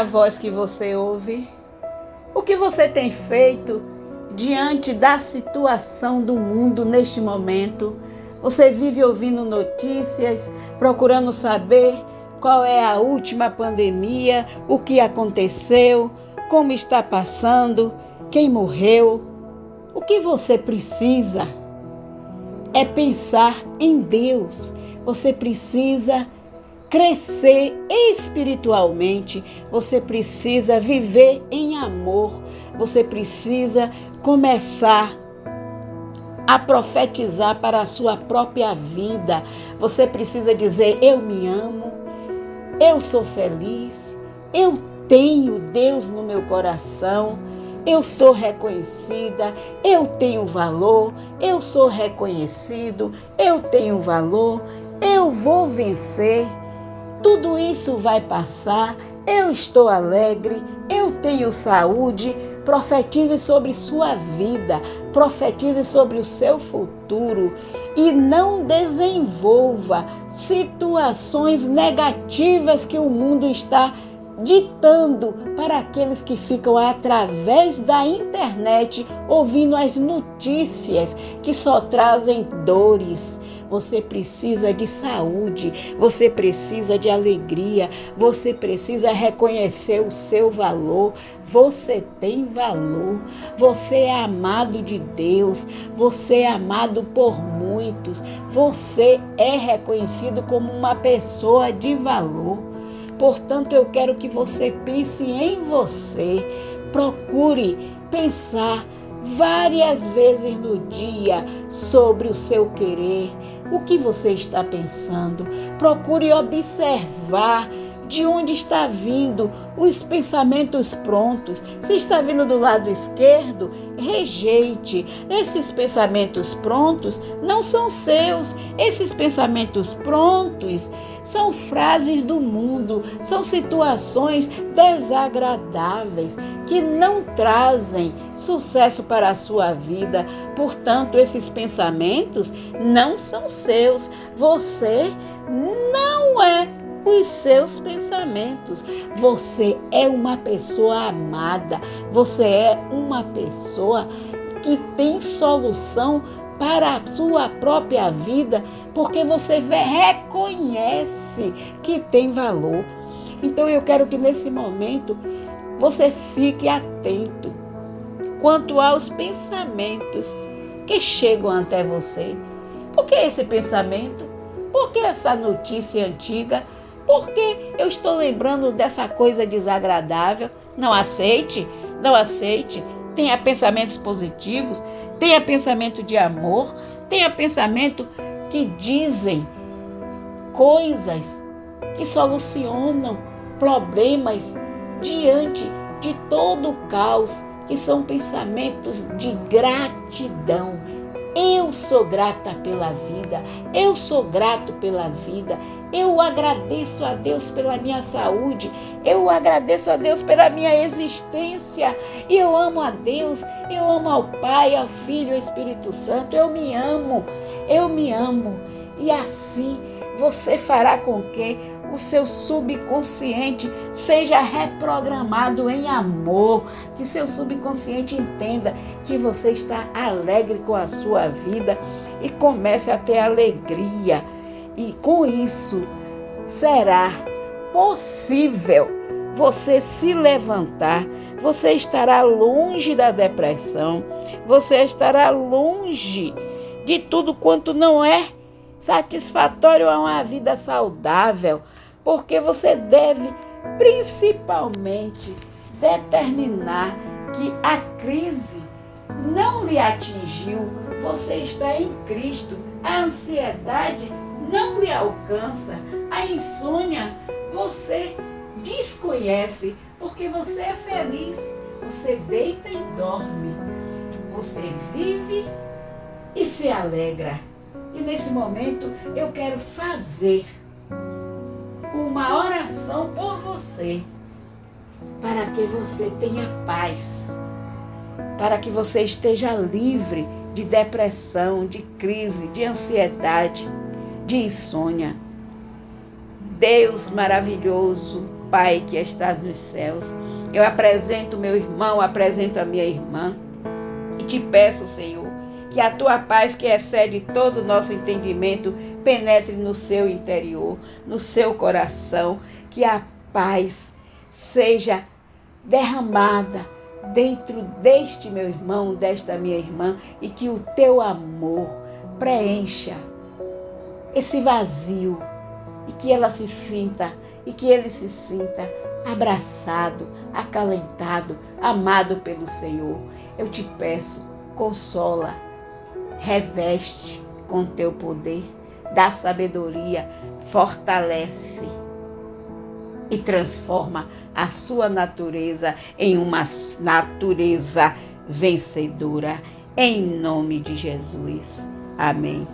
a voz que você ouve? O que você tem feito diante da situação do mundo neste momento? Você vive ouvindo notícias, procurando saber qual é a última pandemia, o que aconteceu, como está passando, quem morreu. O que você precisa é pensar em Deus. Você precisa crescer espiritualmente, você precisa viver em amor, você precisa começar a profetizar para a sua própria vida. Você precisa dizer: Eu me amo, eu sou feliz, eu tenho Deus no meu coração. Eu sou reconhecida, eu tenho valor, eu sou reconhecido, eu tenho valor, eu vou vencer. Tudo isso vai passar. Eu estou alegre, eu tenho saúde. Profetize sobre sua vida, profetize sobre o seu futuro e não desenvolva situações negativas que o mundo está ditando para aqueles que ficam através da internet ouvindo as notícias que só trazem dores, você precisa de saúde, você precisa de alegria, você precisa reconhecer o seu valor. Você tem valor, você é amado de Deus, você é amado por muitos, você é reconhecido como uma pessoa de valor. Portanto, eu quero que você pense em você, procure pensar várias vezes no dia sobre o seu querer, o que você está pensando. Procure observar de onde está vindo os pensamentos prontos. Se está vindo do lado esquerdo, rejeite. Esses pensamentos prontos não são seus. Esses pensamentos prontos são frases do mundo, são situações desagradáveis que não trazem sucesso para a sua vida. Portanto, esses pensamentos não são seus. Você não é os seus pensamentos. Você é uma pessoa amada, você é uma pessoa que tem solução para a sua própria vida, porque você reconhece que tem valor. Então eu quero que nesse momento você fique atento quanto aos pensamentos que chegam até você. Por que esse pensamento? Por que essa notícia antiga? Por que eu estou lembrando dessa coisa desagradável? Não aceite, não aceite. Tenha pensamentos positivos, tenha pensamento de amor, tenha pensamento que dizem coisas que solucionam problemas diante de todo o caos, que são pensamentos de gratidão. Eu sou grata pela vida, eu sou grato pela vida, eu agradeço a Deus pela minha saúde. Eu agradeço a Deus pela minha existência. Eu amo a Deus. Eu amo ao Pai, ao Filho, ao Espírito Santo. Eu me amo. Eu me amo. E assim você fará com que o seu subconsciente seja reprogramado em amor, que seu subconsciente entenda que você está alegre com a sua vida e comece a ter alegria. E com isso será possível você se levantar, você estará longe da depressão, você estará longe de tudo quanto não é satisfatório a uma vida saudável, porque você deve principalmente determinar que a crise não lhe atingiu, você está em Cristo. A ansiedade não lhe alcança, a insônia você desconhece, porque você é feliz, você deita e dorme, você vive e se alegra. E nesse momento eu quero fazer uma oração por você, para que você tenha paz, para que você esteja livre de depressão, de crise, de ansiedade de insônia. Deus maravilhoso, Pai que estás nos céus. Eu apresento meu irmão, apresento a minha irmã e te peço, Senhor, que a tua paz, que excede todo o nosso entendimento, penetre no seu interior, no seu coração, que a paz seja derramada dentro deste meu irmão, desta minha irmã, e que o teu amor preencha esse vazio e que ela se sinta e que ele se sinta abraçado, acalentado, amado pelo Senhor. Eu te peço, consola, reveste com teu poder, dá sabedoria, fortalece e transforma a sua natureza em uma natureza vencedora. Em nome de Jesus. Amém.